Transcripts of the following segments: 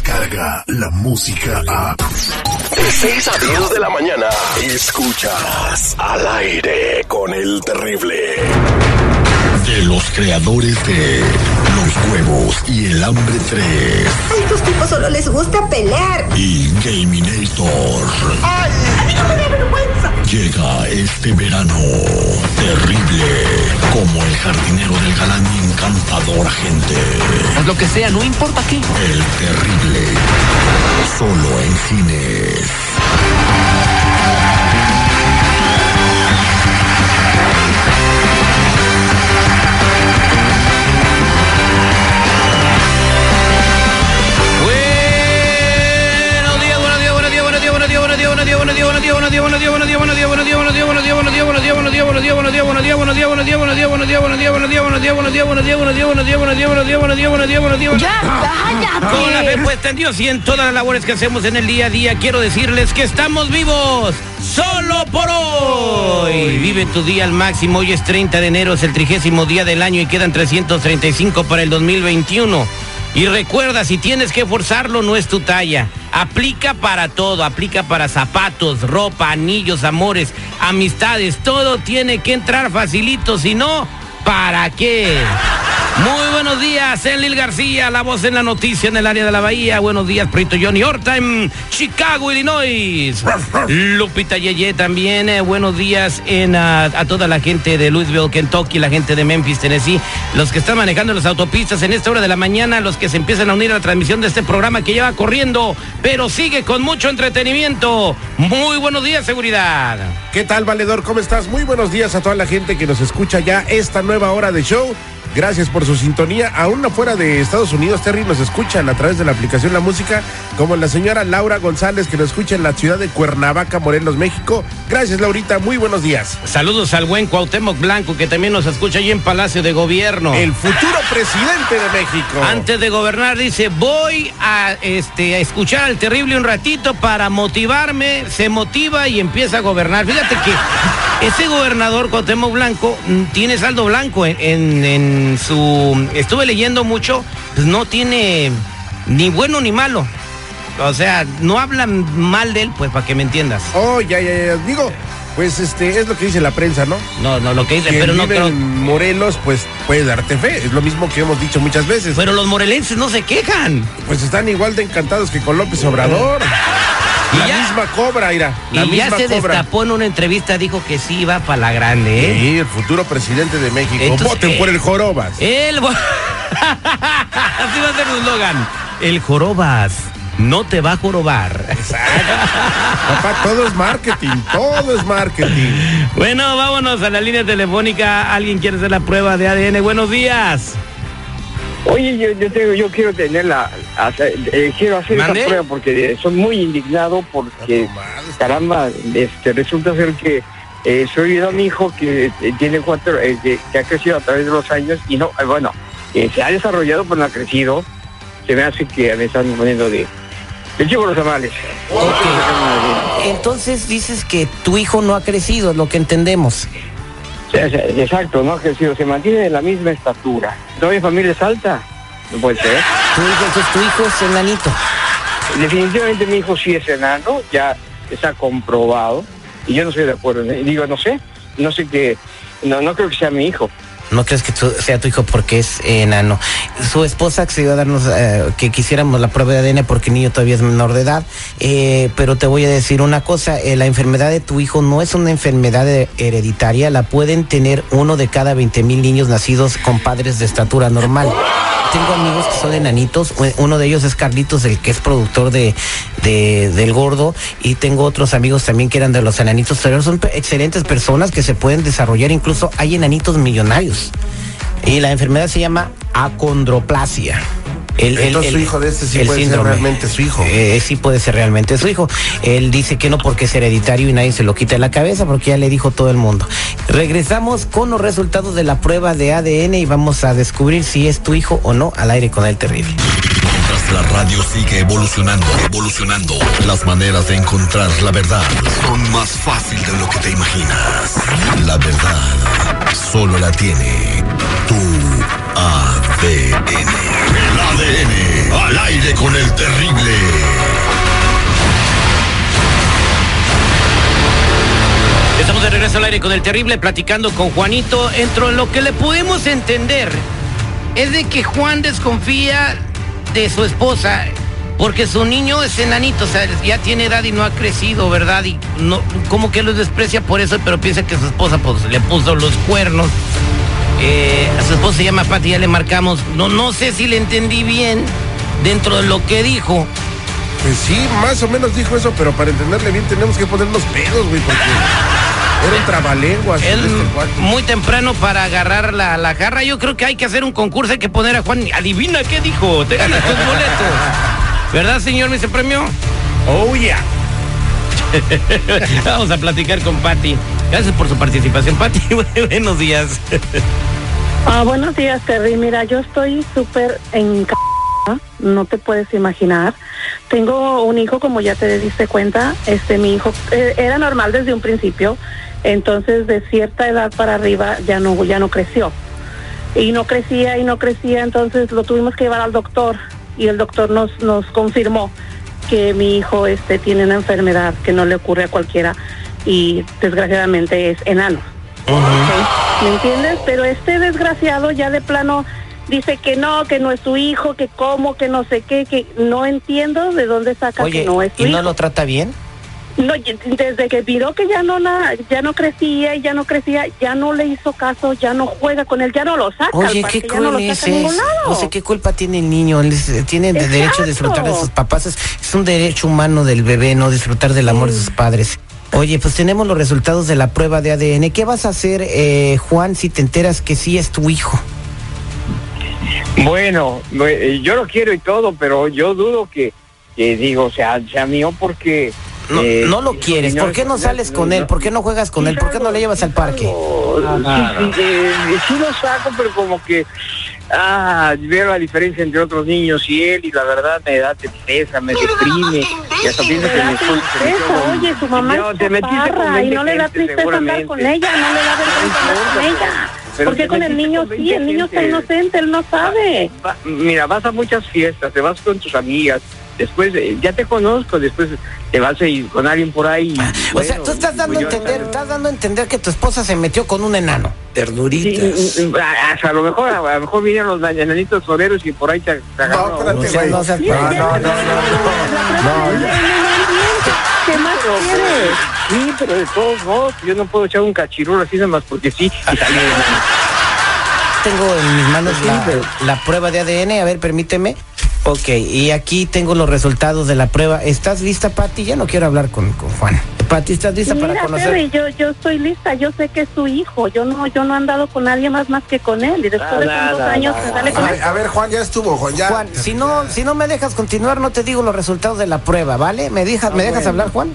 llega la música a... De 6 a 10 de la mañana, escuchas al aire con el terrible. De los creadores de Los Huevos y el Hambre 3 A estos tipos solo les gusta pelear. y Gaminator. ¡Ay! ¡A mí no me da vergüenza! Llega este verano terrible como el jardinero del galán y encantador agente. Haz lo que sea, no importa qué. El terrible. Solo en cines. Días, buenos días, buenos días, buenos días, buenos días, buenos días, buenos días, buenos días, buenos días, buenos días, buenos días, buenos días, buenos días. Ya, Con la fe cállate. puesta en Dios y en todas las labores que hacemos en el día a día, quiero decirles que estamos vivos solo por hoy. Vive tu día al máximo. Hoy es 30 de enero, es el trigésimo día del año y quedan 335 para el 2021. Y recuerda, si tienes que forzarlo, no es tu talla. Aplica para todo, aplica para zapatos, ropa, anillos, amores, amistades. Todo tiene que entrar facilito, si no, ¿para qué? Muy buenos días, Enlil García, la voz en la noticia en el área de la Bahía. Buenos días, Prito Johnny Horta en Chicago, Illinois. Lupita Yeye también. eh, buenos días en, ah, a toda la gente de Louisville, Kentucky, la gente de Memphis, Tennessee, los que están manejando las autopistas en esta hora de la mañana, los que se empiezan a unir a la transmisión de este programa que lleva corriendo, pero sigue con mucho entretenimiento. Muy buenos días, seguridad. ¿Qué tal, valedor? ¿Cómo estás? Muy buenos días a toda la gente que nos escucha ya esta nueva hora de show. Gracias por su sintonía. Aún afuera de Estados Unidos, Terry, nos escuchan a través de la aplicación La Música, como la señora Laura González, que nos escucha en la ciudad de Cuernavaca, Morelos, México. Gracias, Laurita. Muy buenos días. Saludos al buen Cuauhtémoc Blanco, que también nos escucha allí en Palacio de Gobierno. El futuro presidente de México. Antes de gobernar dice, voy a, este, a escuchar al terrible un ratito para motivarme, se motiva y empieza a gobernar. Fíjate que ese gobernador Cuauhtémoc Blanco mm, tiene saldo blanco en, en- en su... Estuve leyendo mucho, pues no tiene ni bueno ni malo. O sea, no hablan mal de él, pues para que me entiendas. Oh, ya, ya, ya. Digo, pues este es lo que dice la prensa, ¿no? No, no, lo que dice, Quien pero no vive creo... en Morelos, pues puede darte fe. Es lo mismo que hemos dicho muchas veces. Pero los morelenses no se quejan. Pues están igual de encantados que con López Obrador. La ya- misma cobra, Ira. La y ya misma se cobra. destapó en una entrevista, dijo que sí iba para la grande, ¿eh? Sí, el futuro presidente de México. Entonces, Voten eh, por el Jorobas. El... Así va a ser un slogan. El jorobas no te va a jorobar. Papá, todo es marketing, todo es marketing. Bueno, vámonos a la línea telefónica. ¿Alguien quiere hacer la prueba de ADN? Buenos días. Oye, yo, yo, tengo, yo quiero tener la, hacer- eh, quiero hacer ¿Mande? esa prueba porque eh, soy muy indignado porque, caramba, este, resulta ser que eh, soy un hijo que eh, tiene cuatro, eh, que, que ha crecido a través de los años y no, eh, bueno, eh, se ha desarrollado pero no ha crecido. Se me hace que me están poniendo de, de chivo los tamales. Entonces dices que tu hijo no ha crecido, es lo que entendemos. Exacto, no ha crecido, se mantiene de la misma estatura. ¿Todavía familia es alta? No puede ser. Tu hijo, entonces tu hijo es enanito. Definitivamente mi hijo sí es enano, ya está comprobado, y yo no estoy de acuerdo. Digo, no sé, no sé qué, no, no creo que sea mi hijo. No crees que sea tu hijo porque es enano. Su esposa accedió a darnos eh, que quisiéramos la prueba de ADN porque el niño todavía es menor de edad. Eh, pero te voy a decir una cosa, eh, la enfermedad de tu hijo no es una enfermedad hereditaria, la pueden tener uno de cada 20 mil niños nacidos con padres de estatura normal. Tengo amigos que son enanitos, uno de ellos es Carlitos, el que es productor de, de- del gordo, y tengo otros amigos también que eran de los enanitos, pero son excelentes personas que se pueden desarrollar, incluso hay enanitos millonarios. Y la enfermedad se llama acondroplasia. El- el- Entonces el- su hijo de este sí puede ser realmente su hijo. Eh, sí puede ser realmente su hijo. Él dice que no porque es hereditario y nadie se lo quita de la cabeza porque ya le dijo todo el mundo. Regresamos con los resultados de la prueba de ADN y vamos a descubrir si es tu hijo o no al aire con el terrible. Mientras la radio sigue evolucionando, evolucionando, las maneras de encontrar la verdad son más fácil de lo que te imaginas. La verdad solo la tiene tu ADN. El ADN. Al aire con el terrible. Estamos de regreso al aire con el terrible, platicando con Juanito. Entro en lo que le pudimos entender es de que Juan desconfía de su esposa porque su niño es enanito, o sea, ya tiene edad y no ha crecido, ¿verdad? Y no, como que lo desprecia por eso, pero piensa que su esposa pues le puso los cuernos. Eh, a su esposa se llama Pati, ya le marcamos. No, no sé si le entendí bien dentro de lo que dijo. Pues sí, más o menos dijo eso, pero para entenderle bien tenemos que ponernos pedos, güey, porque era un trabalenguas. Él este muy temprano para agarrar la, la jarra. Yo creo que hay que hacer un concurso, hay que poner a Juan. Adivina qué dijo, te ganas tus boletos. ¿Verdad, señor vice premio? Oh, yeah. Vamos a platicar con Patti. Gracias por su participación, Patti. Buenos días. Ah, buenos días, Terry. Mira, yo estoy súper en no te puedes imaginar. Tengo un hijo, como ya te diste cuenta, este mi hijo eh, era normal desde un principio, entonces de cierta edad para arriba ya no ya no creció. Y no crecía y no crecía, entonces lo tuvimos que llevar al doctor y el doctor nos nos confirmó que mi hijo este tiene una enfermedad que no le ocurre a cualquiera y desgraciadamente es enano. ¿Me entiendes? Pero este desgraciado ya de plano dice que no, que no es su hijo, que cómo, que no sé qué, que no entiendo de dónde saca Oye, que no es su ¿y hijo. no lo trata bien? No, desde que miró que ya no la, ya no crecía y ya no crecía, ya no le hizo caso, ya no juega con él, ya no lo saca. Oye, qué ya no cruel es. O sea, ¿qué culpa tiene el niño? Él es- tiene de derecho a disfrutar de sus papás. Es, es un derecho humano del bebé, no disfrutar del amor de sus padres. Oye, pues tenemos los resultados de la prueba de ADN. ¿Qué vas a hacer, eh, Juan, si te enteras que sí es tu hijo? Bueno, bu- eh, yo lo quiero y todo, pero yo dudo que, que digo, sea, sea mío porque... No, eh, no lo quieres. señor, ¿Por qué no sales con no, él? ¿Por qué no juegas con él? ¿Por qué no le llevas al parque? Sí, sí, eh, sí lo saco, pero como que ah, veo la diferencia entre otros niños y él y la verdad me da tristeza, me deprime. Y hasta pienso Me que tristeza, con- oye, su mamá No, te metiste con y 20 no le da tristeza andar con ella, no le da vergüenza andar con ella. Porque con el niño con sí, 20 el niño está gente. inocente, él no sabe. Va- mira, vas a muchas fiestas, te vas con tus amigas, después eh, ya te conozco, después te vas a ir con alguien por ahí. y, O sea, bueno, tú estás dando a pues entender, estás dando a entender que tu esposa se metió con un enano. Sí, mm, a, a lo mejor a, lo mejor vinieron los enanitos toreros y por ahí te, te agarró. espérate, O sea, güey. no seas- No, no, no, no, no. No, ¿Qué más quieres? Sí, pero de todos modos, yo no puedo echar un cachirulo así nada más porque sí y salir. Tengo en mis manos Sí, la, pero- la prueba de ADN. A ver, permíteme. Ok, y aquí tengo los resultados de la prueba. ¿Estás lista, Pati? Ya no quiero hablar con, con Juan. Pati, ¿estás lista para Mira, conocer? Terry, yo, yo estoy lista, yo sé que es su hijo, yo no, yo no he andado con nadie más más que con él, y después de tantos años sale A con ver, a ver, Juan, ya estuvo, Juan, ya. Juan, si no, si no me dejas continuar, no te digo los resultados de la prueba, ¿vale? ¿Me, dejas ¿me dejas hablar, Juan?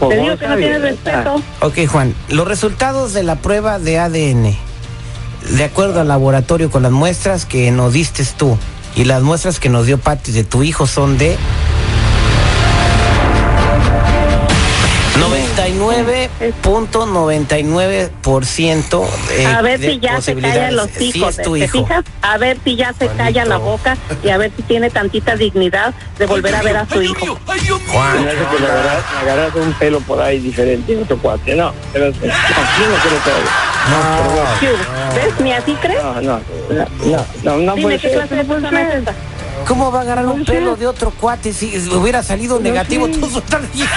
Te digo que no tienes respeto. Ok, Juan, los resultados de la prueba de ADN, de acuerdo al laboratorio con las muestras que nos diste tú y las muestras que nos dio Patti de tu hijo son de 99.99% eh, A ver si ya se callan los hijos, es tu ¿te hijo. fijas? A ver si ya se calla la boca y a ver si tiene tantita dignidad de volver a ver a su hijo. Juan, Me hace que le agarras, me agarras un pelo por ahí diferente, otro cuate. No, pero no, no quiero todo. ¿Ves? ¿Ni así crees? No, no, no, no, no, no Dime puede qué ser. clase de persona es esta. ¿Cómo va a agarrar un pelo de otro cuate si hubiera salido negativo? Tú estás bien.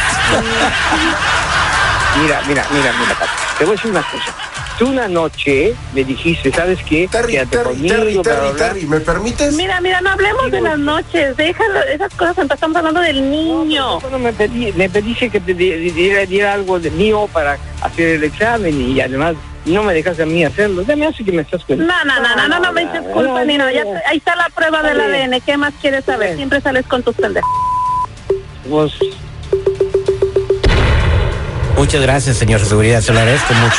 Mira, mira, mira, mira, Pati, te voy a decir una cosa. Tú una noche me dijiste, ¿sabes qué? Terry, Quédate Terry, conmigo, Terry, bla, Terry, bla. Terry, ¿me permites? Mira, mira, no hablemos de las noches, déjalo, esas cosas, estamos hablando del niño. Bueno, me, pedí, me pediste que te di- diera, diera algo de mío para hacer el examen y además no me dejas a mí hacerlo. Ya me hace que me estás No, no, no, no, no, no me eches culpa ni nada. Ya te- ahí está la prueba del. ADN. ¿Qué más quieres saber? Siempre sales con tus pendejos. Pues, Muchas gracias, señor seguridad, se lo agradezco mucho.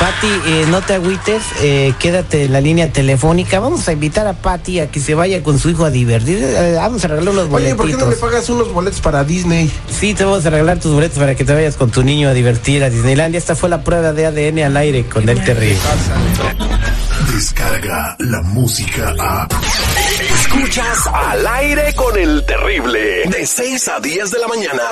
Pati, eh, no te agüites, eh, quédate en la línea telefónica. Vamos a invitar a Pati a que se vaya con su hijo a divertir. Eh, vamos a regalar unos Oye, boletitos. ¿por qué no le pagas unos boletos para Disney? Sí, te vamos a regalar tus boletos para que te vayas con tu niño a divertir a Disneylandia. Esta fue la prueba de ADN al aire con el terrible. Descarga la música a. Escuchas al aire con el terrible. De 6 a 10 de la mañana.